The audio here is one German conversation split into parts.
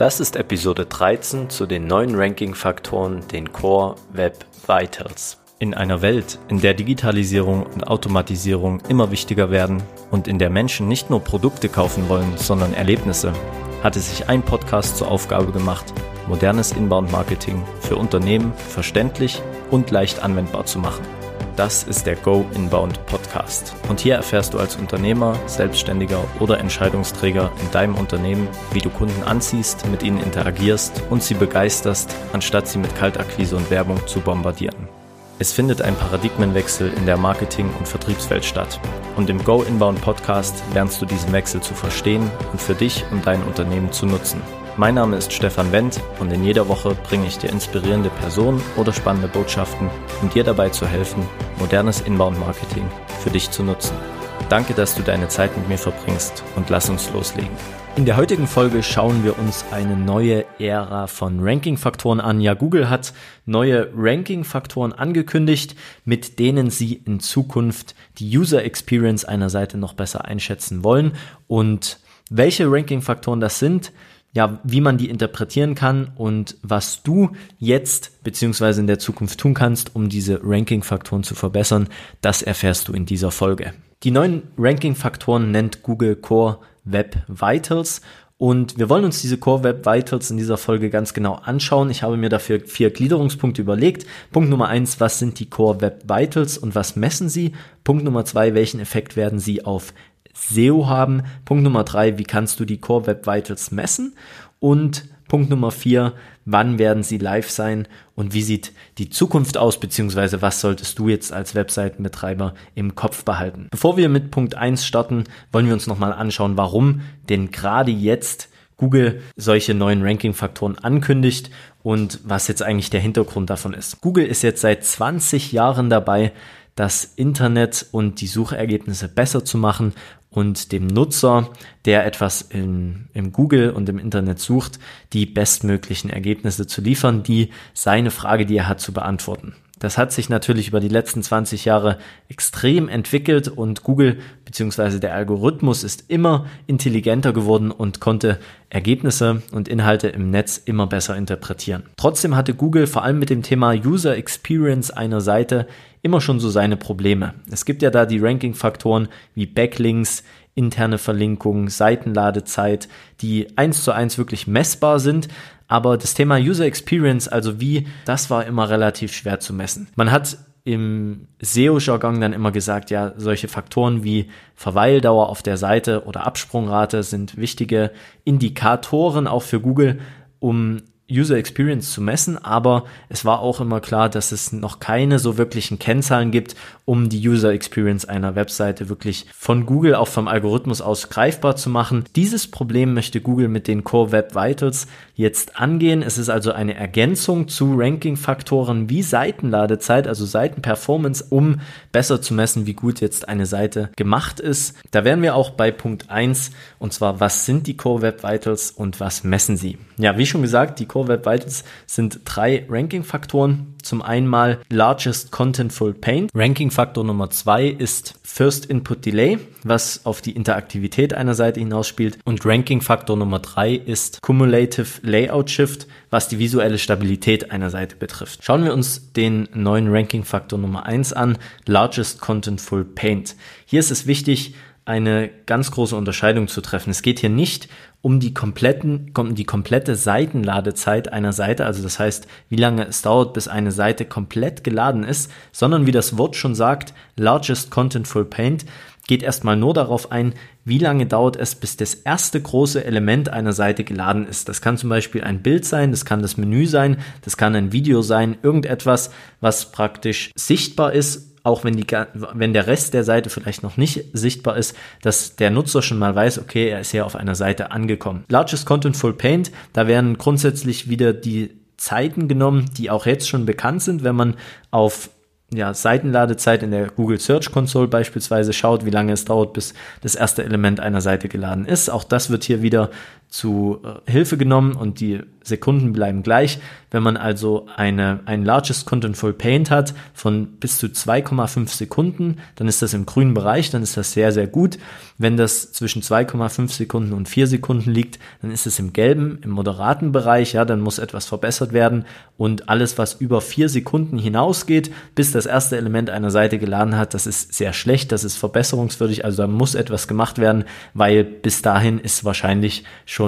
Das ist Episode 13 zu den neuen Ranking-Faktoren, den Core Web Vitals. In einer Welt, in der Digitalisierung und Automatisierung immer wichtiger werden und in der Menschen nicht nur Produkte kaufen wollen, sondern Erlebnisse, hatte sich ein Podcast zur Aufgabe gemacht, modernes Inbound-Marketing für Unternehmen verständlich und leicht anwendbar zu machen. Das ist der Go Inbound Podcast. Und hier erfährst du als Unternehmer, Selbstständiger oder Entscheidungsträger in deinem Unternehmen, wie du Kunden anziehst, mit ihnen interagierst und sie begeisterst, anstatt sie mit Kaltakquise und Werbung zu bombardieren. Es findet ein Paradigmenwechsel in der Marketing- und Vertriebswelt statt. Und im Go Inbound Podcast lernst du diesen Wechsel zu verstehen und für dich und dein Unternehmen zu nutzen. Mein Name ist Stefan Wendt und in jeder Woche bringe ich dir inspirierende Personen oder spannende Botschaften, um dir dabei zu helfen, modernes Inbound-Marketing für dich zu nutzen. Danke, dass du deine Zeit mit mir verbringst und lass uns loslegen. In der heutigen Folge schauen wir uns eine neue Ära von Ranking-Faktoren an. Ja, Google hat neue Ranking-Faktoren angekündigt, mit denen sie in Zukunft die User Experience einer Seite noch besser einschätzen wollen. Und welche Ranking-Faktoren das sind, ja, wie man die interpretieren kann und was du jetzt beziehungsweise in der Zukunft tun kannst, um diese Ranking-Faktoren zu verbessern, das erfährst du in dieser Folge. Die neuen Ranking-Faktoren nennt Google Core Web Vitals und wir wollen uns diese Core Web Vitals in dieser Folge ganz genau anschauen. Ich habe mir dafür vier Gliederungspunkte überlegt. Punkt Nummer eins, was sind die Core Web Vitals und was messen sie? Punkt Nummer zwei, welchen Effekt werden sie auf SEO haben. Punkt Nummer drei, wie kannst du die Core Web Vitals messen? Und Punkt Nummer vier, wann werden sie live sein und wie sieht die Zukunft aus, beziehungsweise was solltest du jetzt als Webseitenbetreiber im Kopf behalten? Bevor wir mit Punkt eins starten, wollen wir uns nochmal anschauen, warum denn gerade jetzt Google solche neuen Ranking-Faktoren ankündigt und was jetzt eigentlich der Hintergrund davon ist. Google ist jetzt seit 20 Jahren dabei, das Internet und die Suchergebnisse besser zu machen und dem Nutzer, der etwas in, im Google und im Internet sucht, die bestmöglichen Ergebnisse zu liefern, die seine Frage, die er hat, zu beantworten. Das hat sich natürlich über die letzten 20 Jahre extrem entwickelt und Google bzw. der Algorithmus ist immer intelligenter geworden und konnte Ergebnisse und Inhalte im Netz immer besser interpretieren. Trotzdem hatte Google vor allem mit dem Thema User Experience einer Seite immer schon so seine Probleme. Es gibt ja da die Ranking-Faktoren wie Backlinks, interne Verlinkungen, Seitenladezeit, die eins zu eins wirklich messbar sind, aber das Thema User Experience, also wie, das war immer relativ schwer zu messen. Man hat im SEO-Jargon dann immer gesagt, ja, solche Faktoren wie Verweildauer auf der Seite oder Absprungrate sind wichtige Indikatoren auch für Google, um User Experience zu messen, aber es war auch immer klar, dass es noch keine so wirklichen Kennzahlen gibt, um die User Experience einer Webseite wirklich von Google auch vom Algorithmus aus greifbar zu machen. Dieses Problem möchte Google mit den Core Web Vitals jetzt angehen. Es ist also eine Ergänzung zu Ranking-Faktoren wie Seitenladezeit, also Seitenperformance, um besser zu messen, wie gut jetzt eine Seite gemacht ist. Da wären wir auch bei Punkt 1 und zwar, was sind die Core Web Vitals und was messen sie? Ja, wie schon gesagt, die Core Core Web Vitals sind drei Ranking-Faktoren. Zum einen mal Largest Contentful Paint. Ranking-Faktor Nummer zwei ist First Input Delay, was auf die Interaktivität einer Seite hinausspielt. Und Ranking-Faktor Nummer drei ist Cumulative Layout Shift, was die visuelle Stabilität einer Seite betrifft. Schauen wir uns den neuen Ranking-Faktor Nummer eins an, Largest Contentful Paint. Hier ist es wichtig, eine ganz große Unterscheidung zu treffen. Es geht hier nicht um die kompletten, um die komplette Seitenladezeit einer Seite, also das heißt, wie lange es dauert, bis eine Seite komplett geladen ist, sondern wie das Wort schon sagt, largest contentful paint geht erstmal nur darauf ein, wie lange dauert es, bis das erste große Element einer Seite geladen ist. Das kann zum Beispiel ein Bild sein, das kann das Menü sein, das kann ein Video sein, irgendetwas, was praktisch sichtbar ist auch wenn, die, wenn der Rest der Seite vielleicht noch nicht sichtbar ist, dass der Nutzer schon mal weiß, okay, er ist hier auf einer Seite angekommen. Largest Contentful Paint, da werden grundsätzlich wieder die Zeiten genommen, die auch jetzt schon bekannt sind, wenn man auf ja, Seitenladezeit in der Google Search Console beispielsweise schaut, wie lange es dauert, bis das erste Element einer Seite geladen ist. Auch das wird hier wieder zu äh, Hilfe genommen und die Sekunden bleiben gleich. Wenn man also eine, ein Largest Contentful Paint hat von bis zu 2,5 Sekunden, dann ist das im grünen Bereich, dann ist das sehr, sehr gut. Wenn das zwischen 2,5 Sekunden und 4 Sekunden liegt, dann ist es im gelben, im moderaten Bereich, ja, dann muss etwas verbessert werden und alles, was über 4 Sekunden hinausgeht, bis das erste Element einer Seite geladen hat, das ist sehr schlecht, das ist verbesserungswürdig, also da muss etwas gemacht werden, weil bis dahin ist wahrscheinlich schon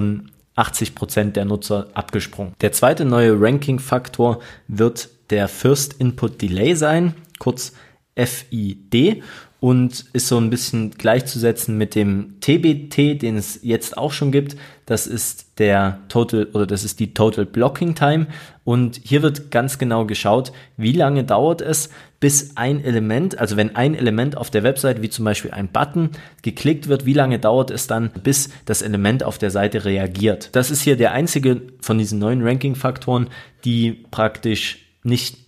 80 Prozent der Nutzer abgesprungen. Der zweite neue Ranking-Faktor wird der First Input Delay sein, kurz FID und ist so ein bisschen gleichzusetzen mit dem TBT, den es jetzt auch schon gibt. Das ist der Total oder das ist die Total Blocking Time und hier wird ganz genau geschaut, wie lange dauert es, bis ein Element, also wenn ein Element auf der Website, wie zum Beispiel ein Button, geklickt wird, wie lange dauert es dann, bis das Element auf der Seite reagiert. Das ist hier der einzige von diesen neuen Ranking-Faktoren, die praktisch nicht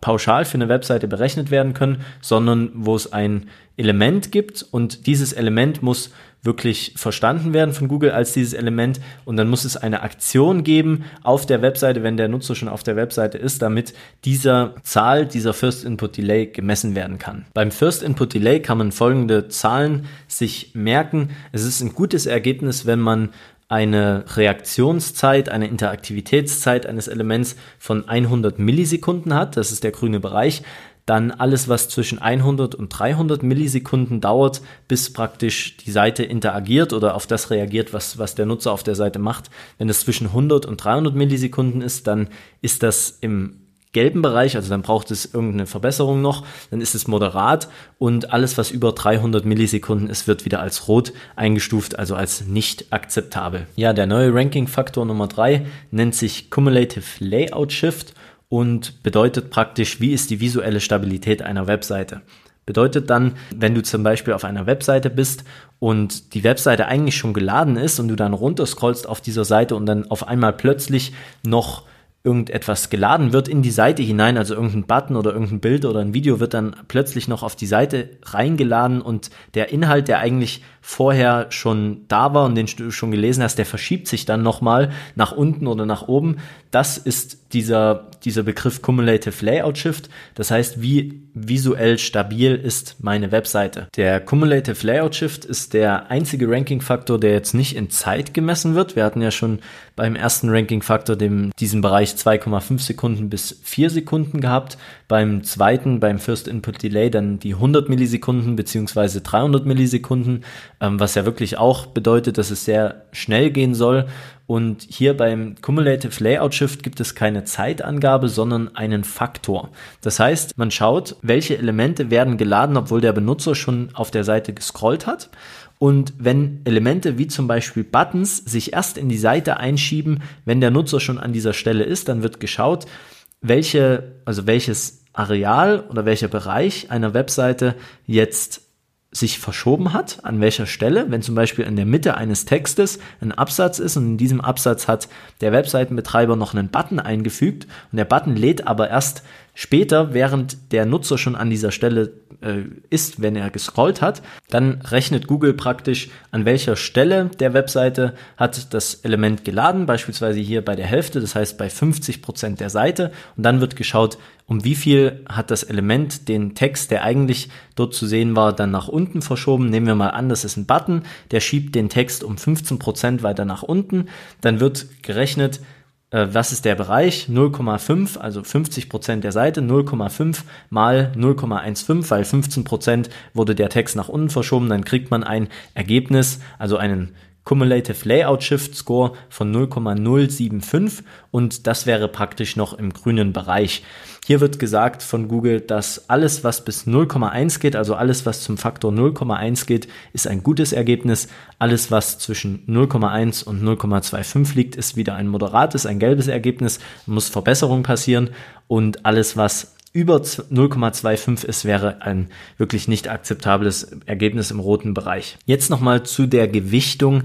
pauschal für eine Webseite berechnet werden können, sondern wo es ein Element gibt und dieses Element muss wirklich verstanden werden von Google als dieses Element und dann muss es eine Aktion geben auf der Webseite, wenn der Nutzer schon auf der Webseite ist, damit dieser Zahl, dieser First Input Delay gemessen werden kann. Beim First Input Delay kann man folgende Zahlen sich merken. Es ist ein gutes Ergebnis, wenn man eine Reaktionszeit, eine Interaktivitätszeit eines Elements von 100 Millisekunden hat, das ist der grüne Bereich, dann alles, was zwischen 100 und 300 Millisekunden dauert, bis praktisch die Seite interagiert oder auf das reagiert, was, was der Nutzer auf der Seite macht. Wenn es zwischen 100 und 300 Millisekunden ist, dann ist das im gelben Bereich, also dann braucht es irgendeine Verbesserung noch, dann ist es moderat und alles, was über 300 Millisekunden ist, wird wieder als rot eingestuft, also als nicht akzeptabel. Ja, der neue Ranking-Faktor Nummer drei nennt sich Cumulative Layout Shift und bedeutet praktisch, wie ist die visuelle Stabilität einer Webseite. Bedeutet dann, wenn du zum Beispiel auf einer Webseite bist und die Webseite eigentlich schon geladen ist und du dann runterscrollst auf dieser Seite und dann auf einmal plötzlich noch irgendetwas geladen wird in die Seite hinein, also irgendein Button oder irgendein Bild oder ein Video wird dann plötzlich noch auf die Seite reingeladen und der Inhalt, der eigentlich vorher schon da war und den du schon gelesen hast, der verschiebt sich dann nochmal nach unten oder nach oben. Das ist dieser, dieser Begriff Cumulative Layout Shift. Das heißt, wie visuell stabil ist meine Webseite. Der Cumulative Layout Shift ist der einzige Ranking-Faktor, der jetzt nicht in Zeit gemessen wird. Wir hatten ja schon beim ersten Ranking-Faktor diesen Bereich 2,5 Sekunden bis 4 Sekunden gehabt. Beim zweiten, beim First Input Delay, dann die 100 Millisekunden beziehungsweise 300 Millisekunden, ähm, was ja wirklich auch bedeutet, dass es sehr schnell gehen soll. Und hier beim Cumulative Layout Shift gibt es keine Zeitangabe, sondern einen Faktor. Das heißt, man schaut, welche Elemente werden geladen, obwohl der Benutzer schon auf der Seite gescrollt hat. Und wenn Elemente wie zum Beispiel Buttons sich erst in die Seite einschieben, wenn der Nutzer schon an dieser Stelle ist, dann wird geschaut, welche, also welches Areal oder welcher Bereich einer Webseite jetzt sich verschoben hat, an welcher Stelle, wenn zum Beispiel in der Mitte eines Textes ein Absatz ist und in diesem Absatz hat der Webseitenbetreiber noch einen Button eingefügt und der Button lädt aber erst später, während der Nutzer schon an dieser Stelle äh, ist, wenn er gescrollt hat, dann rechnet Google praktisch, an welcher Stelle der Webseite hat das Element geladen, beispielsweise hier bei der Hälfte, das heißt bei 50 Prozent der Seite. Und dann wird geschaut, um wie viel hat das Element den Text, der eigentlich dort zu sehen war, dann nach unten verschoben. Nehmen wir mal an, das ist ein Button, der schiebt den Text um 15 Prozent weiter nach unten. Dann wird gerechnet, äh, was ist der Bereich? 0,5, also 50 Prozent der Seite, 0,5 mal 0,15, weil 15 Prozent wurde der Text nach unten verschoben, dann kriegt man ein Ergebnis, also einen Cumulative Layout Shift Score von 0,075 und das wäre praktisch noch im grünen Bereich. Hier wird gesagt von Google, dass alles, was bis 0,1 geht, also alles, was zum Faktor 0,1 geht, ist ein gutes Ergebnis. Alles, was zwischen 0,1 und 0,25 liegt, ist wieder ein moderates, ein gelbes Ergebnis, muss Verbesserung passieren und alles, was über 0,25 ist, wäre ein wirklich nicht akzeptables Ergebnis im roten Bereich. Jetzt nochmal zu der Gewichtung,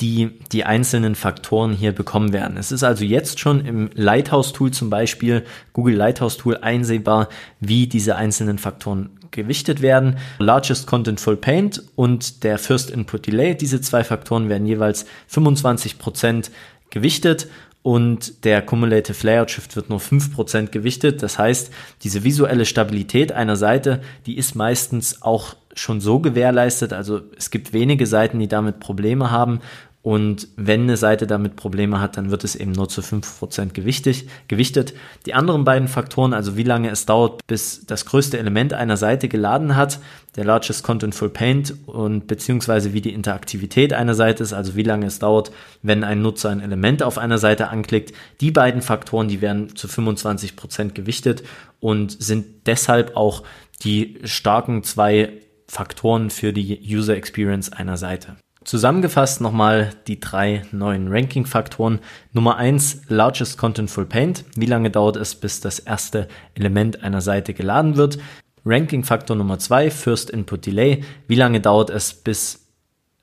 die die einzelnen Faktoren hier bekommen werden. Es ist also jetzt schon im Lighthouse Tool zum Beispiel, Google Lighthouse Tool einsehbar, wie diese einzelnen Faktoren gewichtet werden. Largest Contentful Paint und der First Input Delay. Diese zwei Faktoren werden jeweils 25% gewichtet und der Cumulative Layout Shift wird nur 5% gewichtet. Das heißt, diese visuelle Stabilität einer Seite, die ist meistens auch schon so gewährleistet. Also es gibt wenige Seiten, die damit Probleme haben und wenn eine Seite damit Probleme hat, dann wird es eben nur zu 5% gewichtig, gewichtet. Die anderen beiden Faktoren, also wie lange es dauert, bis das größte Element einer Seite geladen hat, der Largest Contentful Paint und beziehungsweise wie die Interaktivität einer Seite ist, also wie lange es dauert, wenn ein Nutzer ein Element auf einer Seite anklickt, die beiden Faktoren, die werden zu 25% gewichtet und sind deshalb auch die starken zwei Faktoren für die User Experience einer Seite. Zusammengefasst nochmal die drei neuen Ranking-Faktoren. Nummer eins Largest Contentful Paint. Wie lange dauert es, bis das erste Element einer Seite geladen wird? Ranking-Faktor Nummer zwei First Input Delay. Wie lange dauert es, bis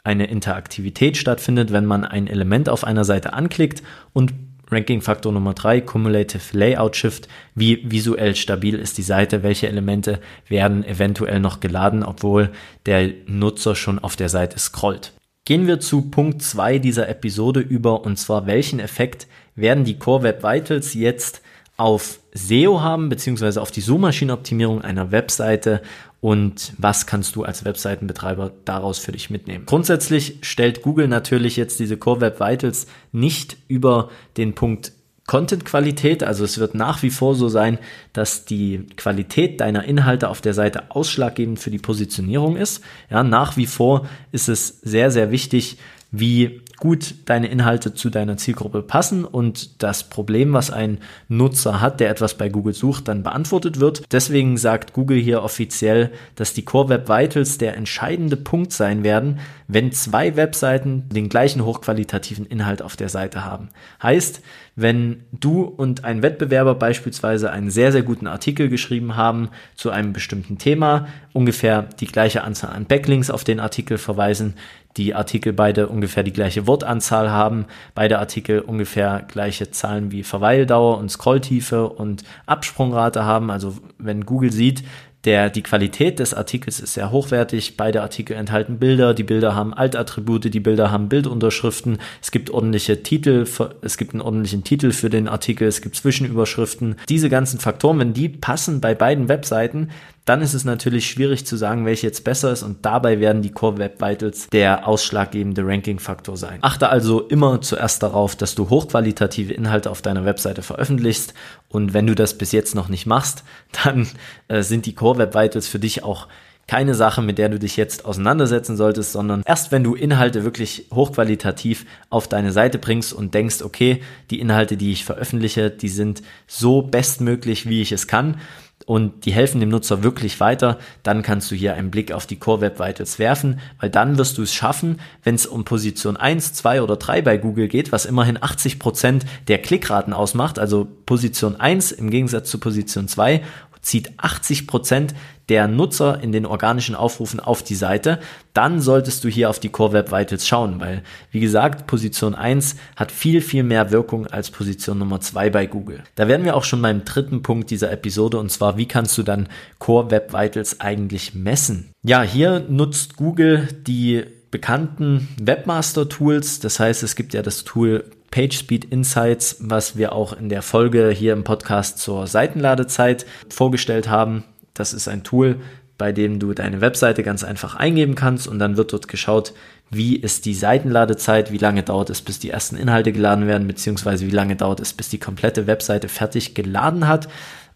eine Interaktivität stattfindet, wenn man ein Element auf einer Seite anklickt? Und Ranking-Faktor Nummer drei Cumulative Layout Shift. Wie visuell stabil ist die Seite? Welche Elemente werden eventuell noch geladen, obwohl der Nutzer schon auf der Seite scrollt? Gehen wir zu Punkt 2 dieser Episode über und zwar welchen Effekt werden die Core Web Vitals jetzt auf SEO haben, beziehungsweise auf die Suchmaschinenoptimierung einer Webseite und was kannst du als Webseitenbetreiber daraus für dich mitnehmen? Grundsätzlich stellt Google natürlich jetzt diese Core Web Vitals nicht über den Punkt Content-Qualität, also es wird nach wie vor so sein, dass die Qualität deiner Inhalte auf der Seite ausschlaggebend für die Positionierung ist. Ja, nach wie vor ist es sehr, sehr wichtig, wie gut deine Inhalte zu deiner Zielgruppe passen und das Problem, was ein Nutzer hat, der etwas bei Google sucht, dann beantwortet wird. Deswegen sagt Google hier offiziell, dass die Core Web Vitals der entscheidende Punkt sein werden, wenn zwei Webseiten den gleichen hochqualitativen Inhalt auf der Seite haben. Heißt, wenn du und ein Wettbewerber beispielsweise einen sehr, sehr guten Artikel geschrieben haben zu einem bestimmten Thema, ungefähr die gleiche Anzahl an Backlinks auf den Artikel verweisen, die Artikel beide ungefähr die gleiche Wortanzahl haben, beide Artikel ungefähr gleiche Zahlen wie Verweildauer und Scrolltiefe und Absprungrate haben. Also wenn Google sieht, der, die Qualität des Artikels ist sehr hochwertig. Beide Artikel enthalten Bilder. Die Bilder haben Altattribute. Die Bilder haben Bildunterschriften. Es gibt ordentliche Titel. Es gibt einen ordentlichen Titel für den Artikel. Es gibt Zwischenüberschriften. Diese ganzen Faktoren, wenn die passen bei beiden Webseiten, dann ist es natürlich schwierig zu sagen, welche jetzt besser ist und dabei werden die Core Web Vitals der ausschlaggebende Ranking-Faktor sein. Achte also immer zuerst darauf, dass du hochqualitative Inhalte auf deiner Webseite veröffentlichst und wenn du das bis jetzt noch nicht machst, dann äh, sind die Core Web Vitals für dich auch keine Sache, mit der du dich jetzt auseinandersetzen solltest, sondern erst wenn du Inhalte wirklich hochqualitativ auf deine Seite bringst und denkst, okay, die Inhalte, die ich veröffentliche, die sind so bestmöglich, wie ich es kann, und die helfen dem Nutzer wirklich weiter, dann kannst du hier einen Blick auf die Core Web Vitals werfen, weil dann wirst du es schaffen, wenn es um Position 1, 2 oder 3 bei Google geht, was immerhin 80 Prozent der Klickraten ausmacht, also Position 1 im Gegensatz zu Position 2 zieht 80 Prozent der Nutzer in den organischen Aufrufen auf die Seite, dann solltest du hier auf die Core Web Vitals schauen, weil, wie gesagt, Position 1 hat viel, viel mehr Wirkung als Position Nummer 2 bei Google. Da werden wir auch schon beim dritten Punkt dieser Episode und zwar, wie kannst du dann Core Web Vitals eigentlich messen? Ja, hier nutzt Google die bekannten Webmaster Tools. Das heißt, es gibt ja das Tool PageSpeed Insights, was wir auch in der Folge hier im Podcast zur Seitenladezeit vorgestellt haben. Das ist ein Tool, bei dem du deine Webseite ganz einfach eingeben kannst und dann wird dort geschaut, wie ist die Seitenladezeit, wie lange dauert es, bis die ersten Inhalte geladen werden, beziehungsweise wie lange dauert es, bis die komplette Webseite fertig geladen hat.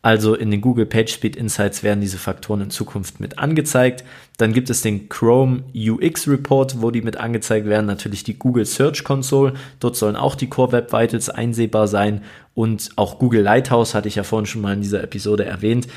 Also in den Google PageSpeed Insights werden diese Faktoren in Zukunft mit angezeigt. Dann gibt es den Chrome UX Report, wo die mit angezeigt werden. Natürlich die Google Search Console. Dort sollen auch die Core Web Vitals einsehbar sein. Und auch Google Lighthouse hatte ich ja vorhin schon mal in dieser Episode erwähnt.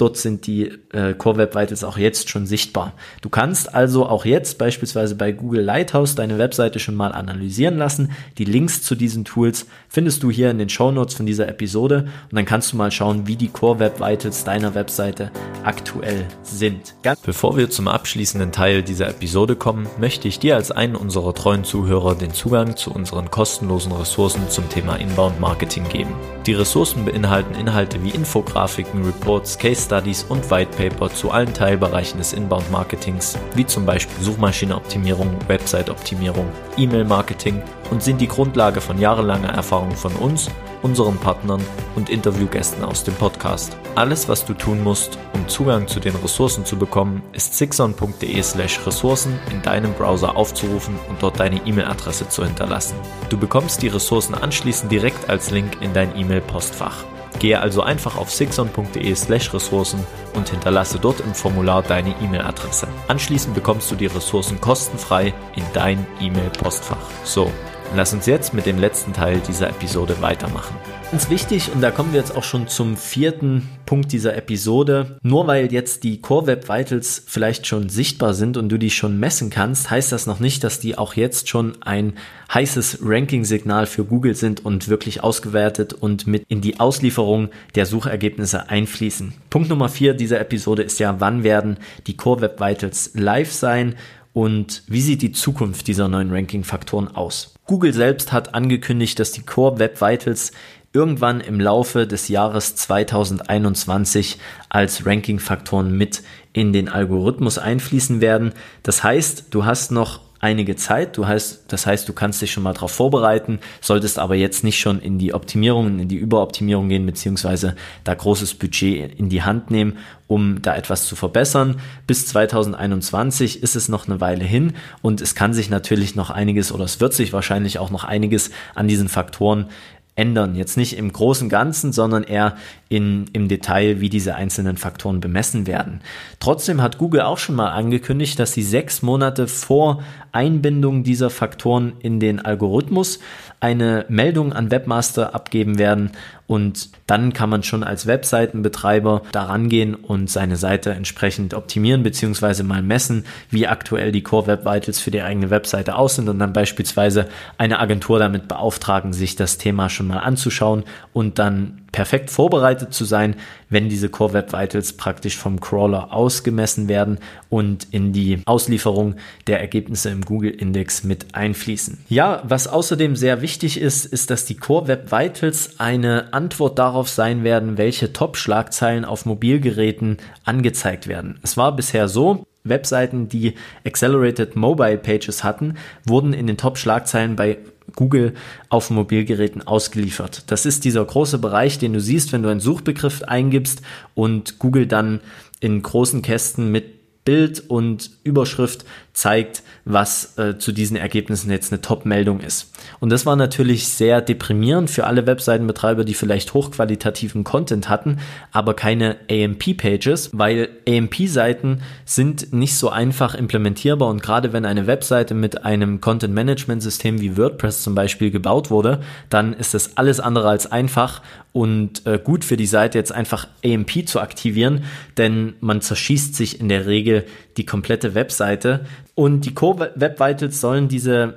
Dort sind die äh, Core Web Vitals auch jetzt schon sichtbar. Du kannst also auch jetzt beispielsweise bei Google Lighthouse deine Webseite schon mal analysieren lassen. Die Links zu diesen Tools findest du hier in den Show Notes von dieser Episode und dann kannst du mal schauen, wie die Core Web Vitals deiner Webseite aktuell sind. Ganz Bevor wir zum abschließenden Teil dieser Episode kommen, möchte ich dir als einen unserer treuen Zuhörer den Zugang zu unseren kostenlosen Ressourcen zum Thema Inbound Marketing geben. Die Ressourcen beinhalten Inhalte wie Infografiken, Reports, Case Studies und White Paper zu allen Teilbereichen des Inbound Marketings, wie zum Beispiel Suchmaschinenoptimierung, Website-Optimierung, E-Mail-Marketing und sind die Grundlage von jahrelanger Erfahrung von uns unseren Partnern und Interviewgästen aus dem Podcast. Alles, was du tun musst, um Zugang zu den Ressourcen zu bekommen, ist sixon.de slash Ressourcen in deinem Browser aufzurufen und dort deine E-Mail-Adresse zu hinterlassen. Du bekommst die Ressourcen anschließend direkt als Link in dein E-Mail-Postfach. Gehe also einfach auf sixon.de slash Ressourcen und hinterlasse dort im Formular deine E-Mail-Adresse. Anschließend bekommst du die Ressourcen kostenfrei in dein E-Mail-Postfach. So, Lass uns jetzt mit dem letzten Teil dieser Episode weitermachen. Ganz wichtig, und da kommen wir jetzt auch schon zum vierten Punkt dieser Episode. Nur weil jetzt die Core Web Vitals vielleicht schon sichtbar sind und du die schon messen kannst, heißt das noch nicht, dass die auch jetzt schon ein heißes Ranking-Signal für Google sind und wirklich ausgewertet und mit in die Auslieferung der Suchergebnisse einfließen. Punkt Nummer vier dieser Episode ist ja, wann werden die Core Web Vitals live sein? und wie sieht die Zukunft dieser neuen Ranking-Faktoren aus? Google selbst hat angekündigt, dass die Core Web Vitals irgendwann im Laufe des Jahres 2021 als Ranking-Faktoren mit in den Algorithmus einfließen werden. Das heißt, du hast noch einige Zeit. Du heißt, das heißt, du kannst dich schon mal darauf vorbereiten, solltest aber jetzt nicht schon in die Optimierungen, in die Überoptimierung gehen, beziehungsweise da großes Budget in die Hand nehmen, um da etwas zu verbessern. Bis 2021 ist es noch eine Weile hin und es kann sich natürlich noch einiges oder es wird sich wahrscheinlich auch noch einiges an diesen Faktoren ändern. Jetzt nicht im großen Ganzen, sondern eher in, im Detail, wie diese einzelnen Faktoren bemessen werden. Trotzdem hat Google auch schon mal angekündigt, dass sie sechs Monate vor Einbindung dieser Faktoren in den Algorithmus eine Meldung an Webmaster abgeben werden und dann kann man schon als Webseitenbetreiber daran gehen und seine Seite entsprechend optimieren beziehungsweise mal messen, wie aktuell die Core Web Vitals für die eigene Webseite aus sind und dann beispielsweise eine Agentur damit beauftragen, sich das Thema schon mal anzuschauen und dann perfekt vorbereitet zu sein, wenn diese Core Web Vitals praktisch vom Crawler ausgemessen werden und in die Auslieferung der Ergebnisse im Google Index mit einfließen. Ja, was außerdem sehr wichtig ist, ist, dass die Core Web Vitals eine Antwort darauf sein werden, welche Top-Schlagzeilen auf Mobilgeräten angezeigt werden. Es war bisher so, Webseiten, die Accelerated Mobile Pages hatten, wurden in den Top-Schlagzeilen bei Google auf Mobilgeräten ausgeliefert. Das ist dieser große Bereich, den du siehst, wenn du einen Suchbegriff eingibst und Google dann in großen Kästen mit Bild und Überschrift zeigt, was äh, zu diesen Ergebnissen jetzt eine Top-Meldung ist. Und das war natürlich sehr deprimierend für alle Webseitenbetreiber, die vielleicht hochqualitativen Content hatten, aber keine AMP-Pages, weil AMP-Seiten sind nicht so einfach implementierbar und gerade wenn eine Webseite mit einem Content-Management-System wie WordPress zum Beispiel gebaut wurde, dann ist das alles andere als einfach und äh, gut für die Seite jetzt einfach AMP zu aktivieren, denn man zerschießt sich in der Regel die komplette Webseite und die Core Web Vitals sollen diese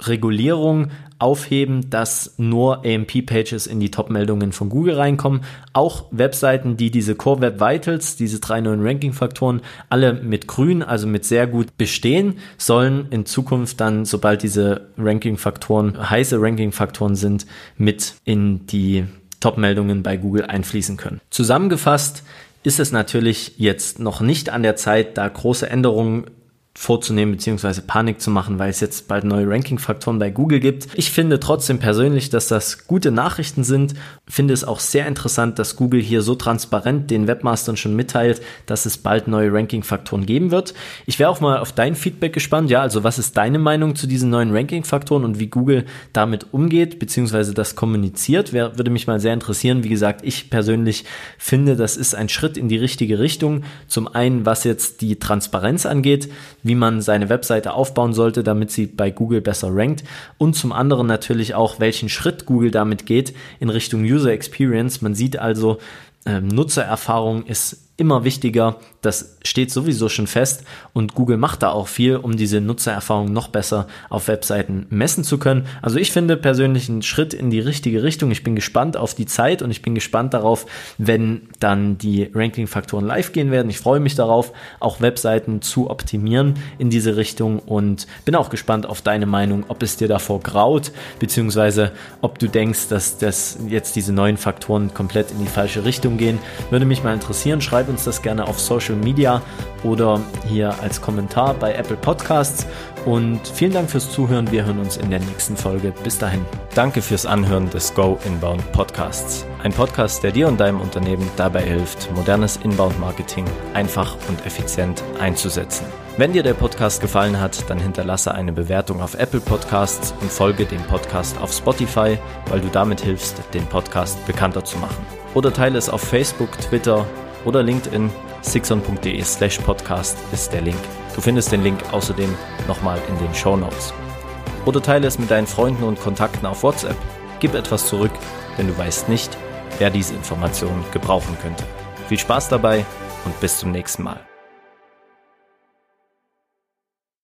Regulierung aufheben, dass nur AMP-Pages in die Top-Meldungen von Google reinkommen. Auch Webseiten, die diese Core Web Vitals, diese drei neuen Ranking-Faktoren, alle mit grün, also mit sehr gut bestehen, sollen in Zukunft dann, sobald diese Ranking-Faktoren heiße Ranking-Faktoren sind, mit in die Top-Meldungen bei Google einfließen können. Zusammengefasst ist es natürlich jetzt noch nicht an der Zeit, da große Änderungen vorzunehmen beziehungsweise Panik zu machen, weil es jetzt bald neue Ranking-Faktoren bei Google gibt. Ich finde trotzdem persönlich, dass das gute Nachrichten sind. Finde es auch sehr interessant, dass Google hier so transparent den Webmastern schon mitteilt, dass es bald neue Ranking-Faktoren geben wird. Ich wäre auch mal auf dein Feedback gespannt. Ja, also was ist deine Meinung zu diesen neuen Ranking-Faktoren und wie Google damit umgeht beziehungsweise das kommuniziert? Wär, würde mich mal sehr interessieren. Wie gesagt, ich persönlich finde, das ist ein Schritt in die richtige Richtung. Zum einen, was jetzt die Transparenz angeht wie man seine Webseite aufbauen sollte, damit sie bei Google besser rankt und zum anderen natürlich auch, welchen Schritt Google damit geht in Richtung User Experience. Man sieht also, ähm, Nutzererfahrung ist immer wichtiger, das steht sowieso schon fest und Google macht da auch viel, um diese Nutzererfahrung noch besser auf Webseiten messen zu können. Also ich finde persönlich einen Schritt in die richtige Richtung. Ich bin gespannt auf die Zeit und ich bin gespannt darauf, wenn dann die Ranking-Faktoren live gehen werden. Ich freue mich darauf, auch Webseiten zu optimieren in diese Richtung und bin auch gespannt auf deine Meinung, ob es dir davor graut, beziehungsweise ob du denkst, dass das jetzt diese neuen Faktoren komplett in die falsche Richtung gehen. Würde mich mal interessieren. Schreib uns das gerne auf Social Media oder hier als Kommentar bei Apple Podcasts. Und vielen Dank fürs Zuhören. Wir hören uns in der nächsten Folge. Bis dahin. Danke fürs Anhören des Go Inbound Podcasts. Ein Podcast, der dir und deinem Unternehmen dabei hilft, modernes Inbound-Marketing einfach und effizient einzusetzen. Wenn dir der Podcast gefallen hat, dann hinterlasse eine Bewertung auf Apple Podcasts und folge dem Podcast auf Spotify, weil du damit hilfst, den Podcast bekannter zu machen. Oder teile es auf Facebook, Twitter oder LinkedIn. sixon.de slash podcast ist der Link. Du findest den Link außerdem nochmal in den Show Notes. Oder teile es mit deinen Freunden und Kontakten auf WhatsApp. Gib etwas zurück, denn du weißt nicht, wer diese Information gebrauchen könnte. Viel Spaß dabei und bis zum nächsten Mal.